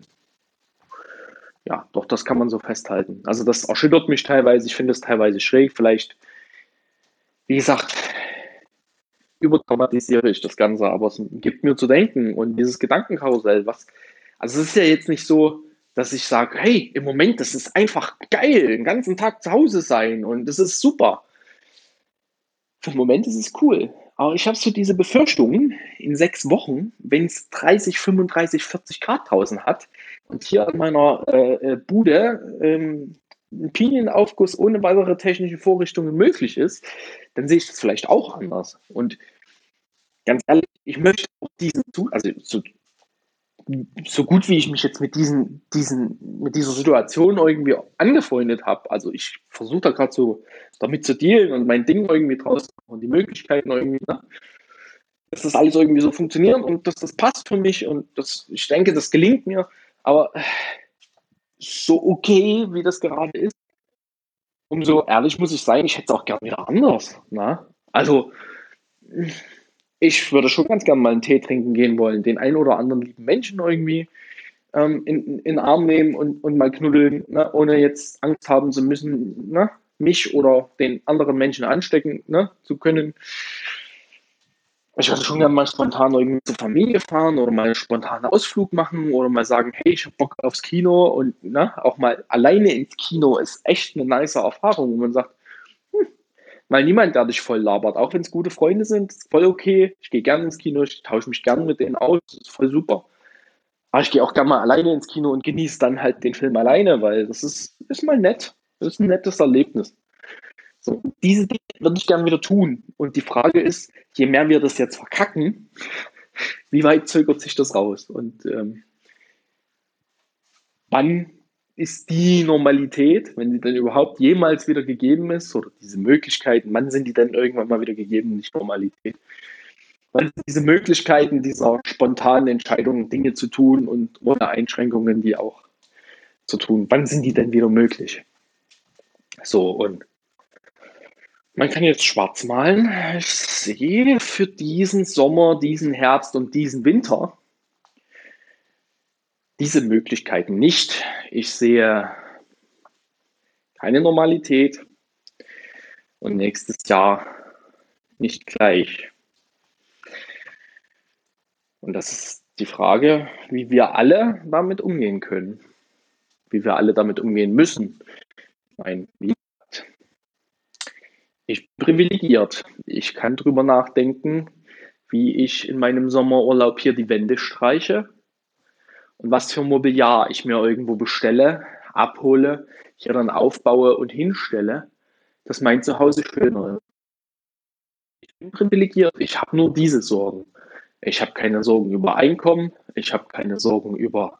Ja, doch, das kann man so festhalten. Also das erschüttert mich teilweise, ich finde es teilweise schräg. Vielleicht, wie gesagt, überdramatisiere ich das Ganze, aber es gibt mir zu denken und dieses Gedankenkarussell, was, also es ist ja jetzt nicht so, dass ich sage, hey, im Moment, das ist einfach geil, den ganzen Tag zu Hause sein und das ist super. Für den Moment ist es cool. Aber ich habe so diese Befürchtung, in sechs Wochen, wenn es 30, 35, 40 Grad draußen hat und hier an meiner äh, äh, Bude ähm, ein Pinienaufguss ohne weitere technische Vorrichtungen möglich ist, dann sehe ich das vielleicht auch anders. Und ganz ehrlich, ich möchte auch diesen, also so so gut wie ich mich jetzt mit diesen, diesen, mit dieser Situation irgendwie angefreundet habe, also ich versuche da gerade so damit zu dealen und mein Ding irgendwie draus und die Möglichkeiten irgendwie, ne? dass das alles irgendwie so funktioniert und dass das passt für mich und das, ich denke, das gelingt mir, aber so okay, wie das gerade ist, umso ehrlich muss ich sein, ich hätte es auch gern wieder anders. Ne? Also ich würde schon ganz gerne mal einen Tee trinken gehen wollen, den einen oder anderen lieben Menschen irgendwie ähm, in, in, in den Arm nehmen und, und mal knuddeln, ne, ohne jetzt Angst haben zu müssen, ne, mich oder den anderen Menschen anstecken ne, zu können. Ich würde schon gerne mal spontan irgendwie zur Familie fahren oder mal einen spontanen Ausflug machen oder mal sagen, hey, ich habe Bock aufs Kino und ne, auch mal alleine ins Kino ist echt eine nice Erfahrung, wo man sagt, weil niemand, der dich voll labert, auch wenn es gute Freunde sind, ist voll okay. Ich gehe gerne ins Kino, ich tausche mich gerne mit denen aus, ist voll super. Aber ich gehe auch gerne mal alleine ins Kino und genieße dann halt den Film alleine, weil das ist, ist mal nett. Das ist ein nettes Erlebnis. So, diese Dinge würde ich gerne wieder tun. Und die Frage ist, je mehr wir das jetzt verkacken, <laughs> wie weit zögert sich das raus? Und ähm, wann ist die Normalität, wenn sie dann überhaupt jemals wieder gegeben ist, oder diese Möglichkeiten, wann sind die dann irgendwann mal wieder gegeben, nicht Normalität? Wann sind diese Möglichkeiten dieser spontanen Entscheidungen, Dinge zu tun und ohne Einschränkungen, die auch zu tun, wann sind die denn wieder möglich? So, und man kann jetzt schwarz malen. Ich sehe für diesen Sommer, diesen Herbst und diesen Winter diese Möglichkeiten nicht. Ich sehe keine Normalität und nächstes Jahr nicht gleich. Und das ist die Frage, wie wir alle damit umgehen können, wie wir alle damit umgehen müssen. Mein, ich bin privilegiert. Ich kann darüber nachdenken, wie ich in meinem Sommerurlaub hier die Wände streiche und was für Mobiliar ich mir irgendwo bestelle, abhole, hier dann aufbaue und hinstelle, dass mein Zuhause schöner ist. Ich bin privilegiert, ich habe nur diese Sorgen. Ich habe keine Sorgen über Einkommen, ich habe keine Sorgen über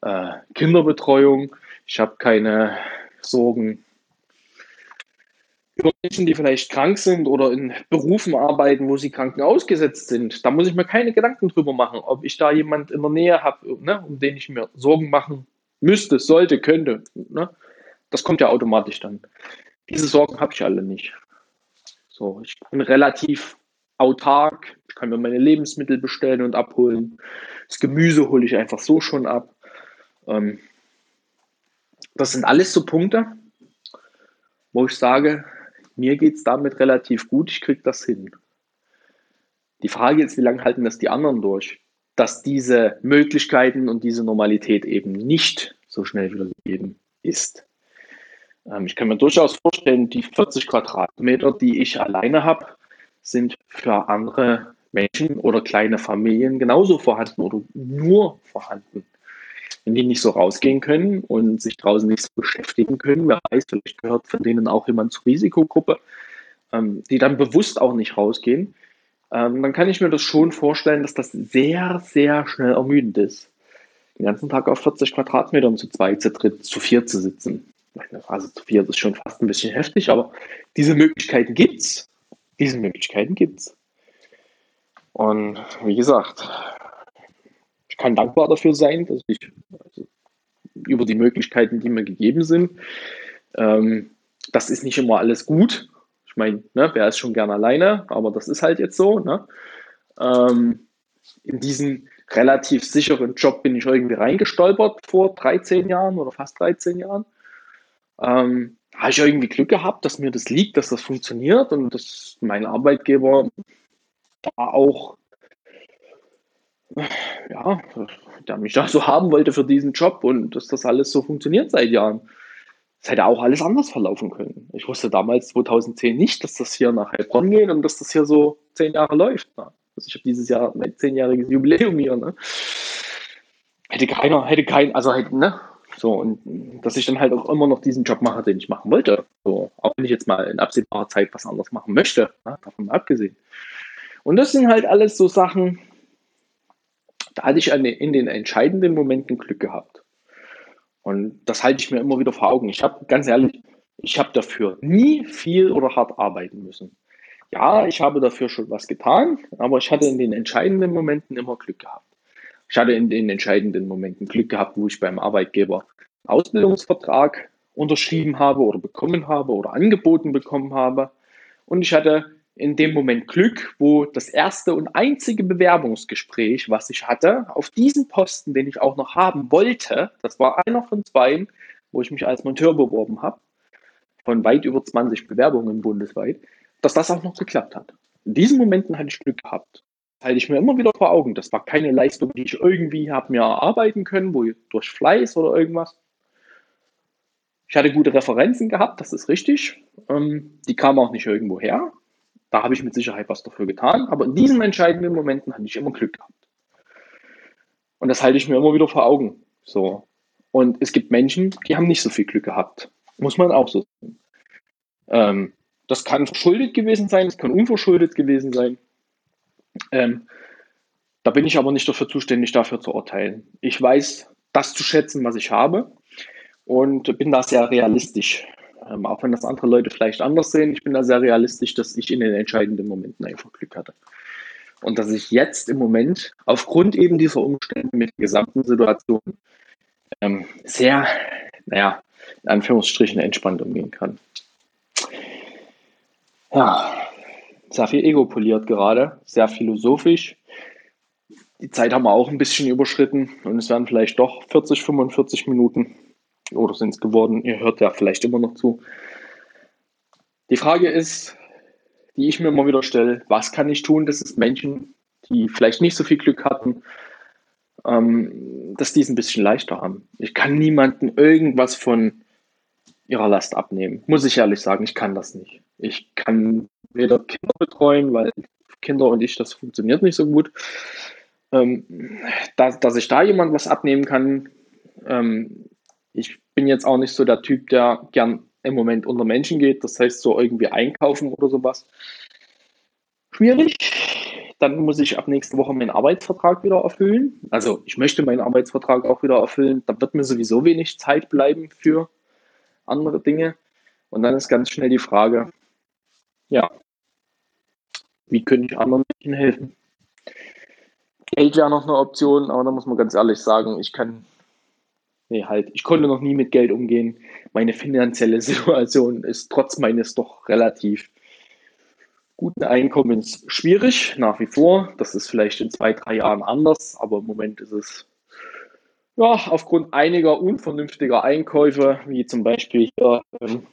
äh, Kinderbetreuung, ich habe keine Sorgen über Menschen, die vielleicht krank sind oder in Berufen arbeiten, wo sie Kranken ausgesetzt sind. Da muss ich mir keine Gedanken drüber machen, ob ich da jemand in der Nähe habe, ne, um den ich mir Sorgen machen müsste, sollte, könnte. Ne? Das kommt ja automatisch dann. Diese Sorgen habe ich alle nicht. So, ich bin relativ autark. Ich kann mir meine Lebensmittel bestellen und abholen. Das Gemüse hole ich einfach so schon ab. Ähm, das sind alles so Punkte, wo ich sage, mir geht es damit relativ gut, ich kriege das hin. Die Frage ist, wie lange halten das die anderen durch? Dass diese Möglichkeiten und diese Normalität eben nicht so schnell wieder gegeben ist. Ähm, ich kann mir durchaus vorstellen, die 40 Quadratmeter, die ich alleine habe, sind für andere Menschen oder kleine Familien genauso vorhanden oder nur vorhanden wenn die nicht so rausgehen können und sich draußen nicht so beschäftigen können, wer weiß, vielleicht gehört von denen auch jemand zur Risikogruppe, ähm, die dann bewusst auch nicht rausgehen, ähm, dann kann ich mir das schon vorstellen, dass das sehr, sehr schnell ermüdend ist. Den ganzen Tag auf 40 Quadratmetern zu zweit, zu dritt, zu vier zu sitzen. Also zu vier ist schon fast ein bisschen heftig, aber diese Möglichkeiten gibt's. Diese Möglichkeiten gibt's. Und wie gesagt, kann dankbar dafür sein, dass ich also über die Möglichkeiten, die mir gegeben sind, ähm, das ist nicht immer alles gut. Ich meine, ne, wer ist schon gern alleine, aber das ist halt jetzt so. Ne? Ähm, in diesen relativ sicheren Job bin ich irgendwie reingestolpert vor 13 Jahren oder fast 13 Jahren. Ähm, habe ich irgendwie Glück gehabt, dass mir das liegt, dass das funktioniert und dass mein Arbeitgeber da auch, ja, der mich da so haben wollte für diesen Job und dass das alles so funktioniert seit Jahren. Es hätte auch alles anders verlaufen können. Ich wusste damals 2010 nicht, dass das hier nach Heilbronn geht und dass das hier so zehn Jahre läuft. Ne? Also ich habe dieses Jahr mein zehnjähriges Jubiläum hier. Ne? Hätte keiner, hätte kein, also hätte, ne? So, und dass ich dann halt auch immer noch diesen Job mache, den ich machen wollte. So, auch wenn ich jetzt mal in absehbarer Zeit was anderes machen möchte, ne? davon abgesehen. Und das sind halt alles so Sachen, da hatte ich in den entscheidenden Momenten Glück gehabt. Und das halte ich mir immer wieder vor Augen. Ich habe, ganz ehrlich, ich habe dafür nie viel oder hart arbeiten müssen. Ja, ich habe dafür schon was getan, aber ich hatte in den entscheidenden Momenten immer Glück gehabt. Ich hatte in den entscheidenden Momenten Glück gehabt, wo ich beim Arbeitgeber Ausbildungsvertrag unterschrieben habe oder bekommen habe oder angeboten bekommen habe. Und ich hatte in dem Moment Glück, wo das erste und einzige Bewerbungsgespräch, was ich hatte, auf diesen Posten, den ich auch noch haben wollte, das war einer von zwei, wo ich mich als Monteur beworben habe, von weit über 20 Bewerbungen bundesweit, dass das auch noch geklappt hat. In diesen Momenten hatte ich Glück gehabt. Das halte ich mir immer wieder vor Augen. Das war keine Leistung, die ich irgendwie habe mir erarbeiten können, wo durch Fleiß oder irgendwas. Ich hatte gute Referenzen gehabt, das ist richtig. Ähm, die kamen auch nicht irgendwo her. Da habe ich mit Sicherheit was dafür getan. Aber in diesen entscheidenden Momenten hatte ich immer Glück gehabt. Und das halte ich mir immer wieder vor Augen. So. Und es gibt Menschen, die haben nicht so viel Glück gehabt. Muss man auch so sagen. Ähm, das kann verschuldet gewesen sein, das kann unverschuldet gewesen sein. Ähm, da bin ich aber nicht dafür zuständig, dafür zu urteilen. Ich weiß, das zu schätzen, was ich habe und bin da sehr realistisch. Ähm, auch wenn das andere Leute vielleicht anders sehen, ich bin da sehr realistisch, dass ich in den entscheidenden Momenten einfach Glück hatte. Und dass ich jetzt im Moment aufgrund eben dieser Umstände mit der gesamten Situation ähm, sehr, naja, in Anführungsstrichen entspannt umgehen kann. Ja, sehr viel Ego poliert gerade, sehr philosophisch. Die Zeit haben wir auch ein bisschen überschritten und es werden vielleicht doch 40, 45 Minuten oder sind es geworden? Ihr hört ja vielleicht immer noch zu. Die Frage ist, die ich mir immer wieder stelle, was kann ich tun, dass es Menschen, die vielleicht nicht so viel Glück hatten, ähm, dass die es ein bisschen leichter haben. Ich kann niemandem irgendwas von ihrer Last abnehmen. Muss ich ehrlich sagen, ich kann das nicht. Ich kann weder Kinder betreuen, weil Kinder und ich, das funktioniert nicht so gut. Ähm, dass, dass ich da jemand was abnehmen kann, ähm, ich bin jetzt auch nicht so der Typ, der gern im Moment unter Menschen geht, das heißt so irgendwie einkaufen oder sowas. Schwierig. Dann muss ich ab nächste Woche meinen Arbeitsvertrag wieder erfüllen. Also ich möchte meinen Arbeitsvertrag auch wieder erfüllen. Da wird mir sowieso wenig Zeit bleiben für andere Dinge. Und dann ist ganz schnell die Frage, ja, wie könnte ich anderen Menschen helfen? Geld wäre noch eine Option, aber da muss man ganz ehrlich sagen, ich kann nee, halt, ich konnte noch nie mit Geld umgehen. Meine finanzielle <laughs> Situation ist trotz meines doch relativ guten Einkommens schwierig, nach wie vor. Das ist vielleicht in zwei, drei Jahren anders, aber im Moment ist es ja, aufgrund einiger unvernünftiger Einkäufe, wie zum Beispiel hier ähm,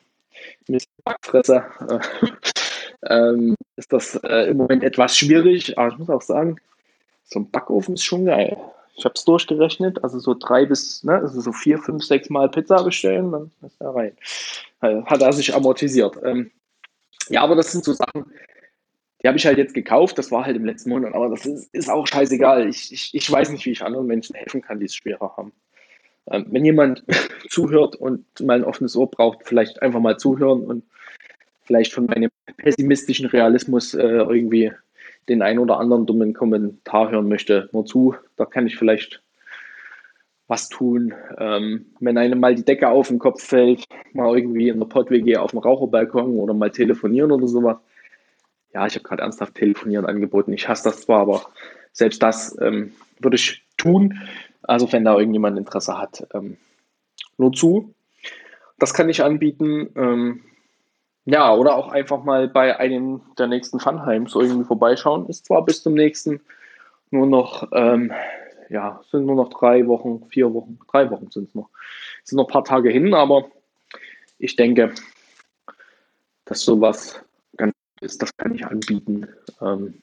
mit Backfresse, äh, <laughs> ähm, ist das äh, im Moment etwas schwierig. Aber ich muss auch sagen, so ein Backofen ist schon geil ich habe es durchgerechnet, also so drei bis, ne, also so vier, fünf, sechs Mal Pizza bestellen, dann ist er rein. Äh, hat er sich amortisiert. Ähm, ja, aber das sind so Sachen, die habe ich halt jetzt gekauft, das war halt im letzten Monat, aber das ist, ist auch scheißegal. Ich, ich, ich weiß nicht, wie ich anderen Menschen helfen kann, die es schwerer haben. Ähm, wenn jemand <laughs> zuhört und mal ein offenes Ohr braucht, vielleicht einfach mal zuhören und vielleicht von meinem pessimistischen Realismus äh, irgendwie den einen oder anderen dummen Kommentar hören möchte, nur zu. Da kann ich vielleicht was tun. Ähm, wenn einem mal die Decke auf den Kopf fällt, mal irgendwie in der Pott-WG auf dem Raucherbalkon oder mal telefonieren oder sowas. Ja, ich habe gerade ernsthaft telefonieren angeboten. Ich hasse das zwar, aber selbst das ähm, würde ich tun. Also wenn da irgendjemand Interesse hat, ähm, nur zu. Das kann ich anbieten. Ja, oder auch einfach mal bei einem der nächsten Funheims irgendwie vorbeischauen. Ist zwar bis zum nächsten nur noch, ähm, ja, sind nur noch drei Wochen, vier Wochen, drei Wochen sind es noch. Sind noch ein paar Tage hin, aber ich denke, dass sowas ganz ist, das kann ich anbieten. Ähm,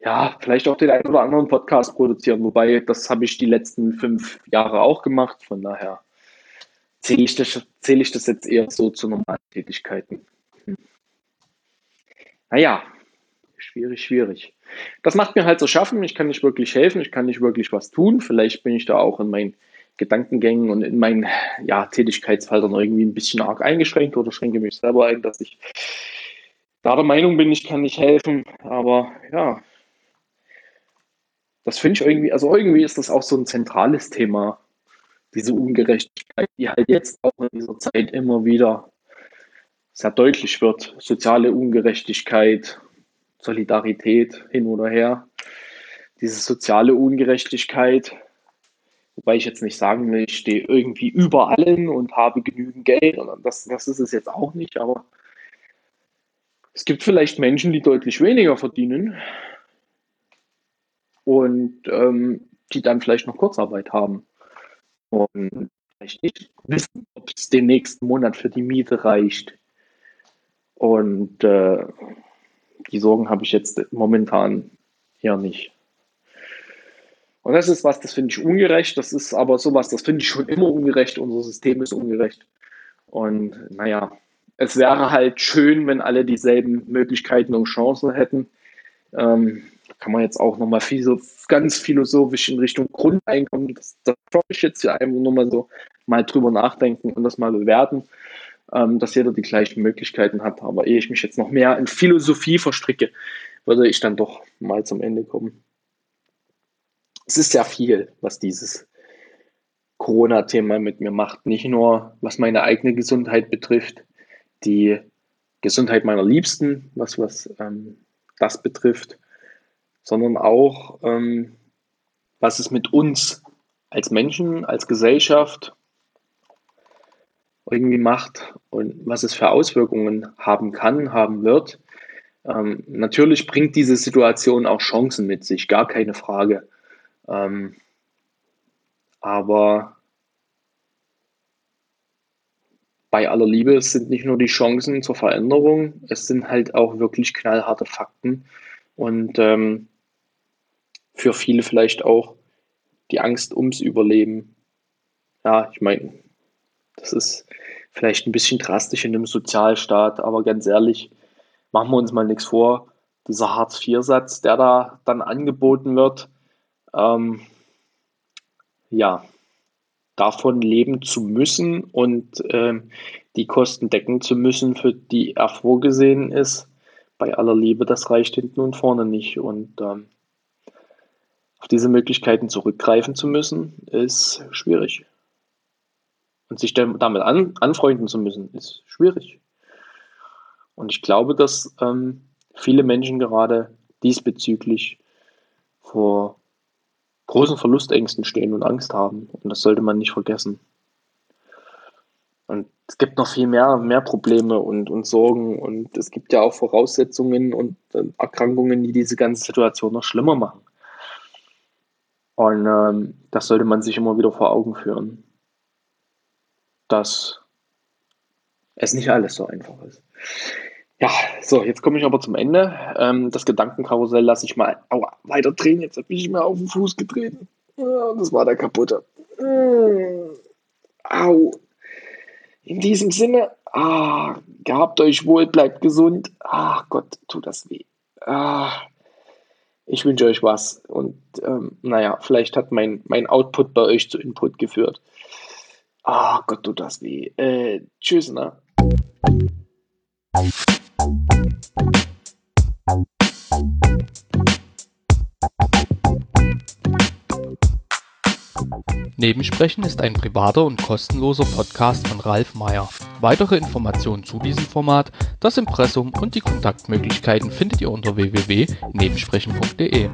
ja, vielleicht auch den einen oder anderen Podcast produzieren, wobei das habe ich die letzten fünf Jahre auch gemacht. Von daher zähle ich das, zähle ich das jetzt eher so zu normalen Tätigkeiten. Hm. Naja, schwierig, schwierig. Das macht mir halt so schaffen. Ich kann nicht wirklich helfen, ich kann nicht wirklich was tun. Vielleicht bin ich da auch in meinen Gedankengängen und in meinen ja, Tätigkeitsfeldern irgendwie ein bisschen arg eingeschränkt oder schränke mich selber ein, dass ich da der Meinung bin, ich kann nicht helfen. Aber ja, das finde ich irgendwie, also irgendwie ist das auch so ein zentrales Thema, diese Ungerechtigkeit, die halt jetzt auch in dieser Zeit immer wieder sehr deutlich wird. Soziale Ungerechtigkeit, Solidarität hin oder her. Diese soziale Ungerechtigkeit, wobei ich jetzt nicht sagen will, ich stehe irgendwie über allen und habe genügend Geld. Und das, das ist es jetzt auch nicht, aber es gibt vielleicht Menschen, die deutlich weniger verdienen und ähm, die dann vielleicht noch Kurzarbeit haben und vielleicht nicht wissen, ob es den nächsten Monat für die Miete reicht. Und äh, die Sorgen habe ich jetzt momentan hier nicht. Und das ist was, das finde ich ungerecht. Das ist aber sowas, das finde ich schon immer ungerecht. Unser System ist ungerecht. Und naja, es wäre halt schön, wenn alle dieselben Möglichkeiten und Chancen hätten. Ähm, kann man jetzt auch nochmal ganz philosophisch in Richtung Grundeinkommen, das, das ich jetzt hier einfach nur mal so mal drüber nachdenken und das mal bewerten, ähm, dass jeder die gleichen Möglichkeiten hat. Aber ehe ich mich jetzt noch mehr in Philosophie verstricke, würde ich dann doch mal zum Ende kommen. Es ist sehr viel, was dieses Corona-Thema mit mir macht. Nicht nur, was meine eigene Gesundheit betrifft, die Gesundheit meiner Liebsten, was, was ähm, das betrifft, sondern auch, ähm, was es mit uns als Menschen, als Gesellschaft irgendwie macht und was es für Auswirkungen haben kann, haben wird. Ähm, natürlich bringt diese Situation auch Chancen mit sich, gar keine Frage. Ähm, aber bei aller Liebe, sind nicht nur die Chancen zur Veränderung, es sind halt auch wirklich knallharte Fakten. Und ähm, für viele vielleicht auch die Angst ums Überleben. Ja, ich meine, das ist vielleicht ein bisschen drastisch in einem Sozialstaat, aber ganz ehrlich, machen wir uns mal nichts vor. Dieser Hartz-IV-Satz, der da dann angeboten wird, ähm, ja, davon leben zu müssen und ähm, die Kosten decken zu müssen, für die er vorgesehen ist, bei aller Liebe, das reicht hinten und vorne nicht. Und ähm, auf diese Möglichkeiten zurückgreifen zu müssen, ist schwierig. Und sich damit an, anfreunden zu müssen, ist schwierig. Und ich glaube, dass ähm, viele Menschen gerade diesbezüglich vor großen Verlustängsten stehen und Angst haben. Und das sollte man nicht vergessen. Und es gibt noch viel mehr, mehr Probleme und, und Sorgen. Und es gibt ja auch Voraussetzungen und Erkrankungen, die diese ganze Situation noch schlimmer machen. Und ähm, das sollte man sich immer wieder vor Augen führen, dass es nicht alles so einfach ist. Ja, so, jetzt komme ich aber zum Ende. Ähm, das Gedankenkarussell lasse ich mal aua, weiter drehen. Jetzt habe ich mir auf den Fuß getreten. Das war der kaputte. Mm, au. In diesem Sinne, ah, gehabt euch wohl, bleibt gesund. Ach Gott, tut das weh. Ah, ich wünsche euch was. Und ähm, naja, vielleicht hat mein, mein Output bei euch zu Input geführt. Ah, oh Gott, tut das weh. Äh, tschüss, ne? Nebensprechen ist ein privater und kostenloser Podcast von Ralf Meyer. Weitere Informationen zu diesem Format, das Impressum und die Kontaktmöglichkeiten findet ihr unter www.nebensprechen.de.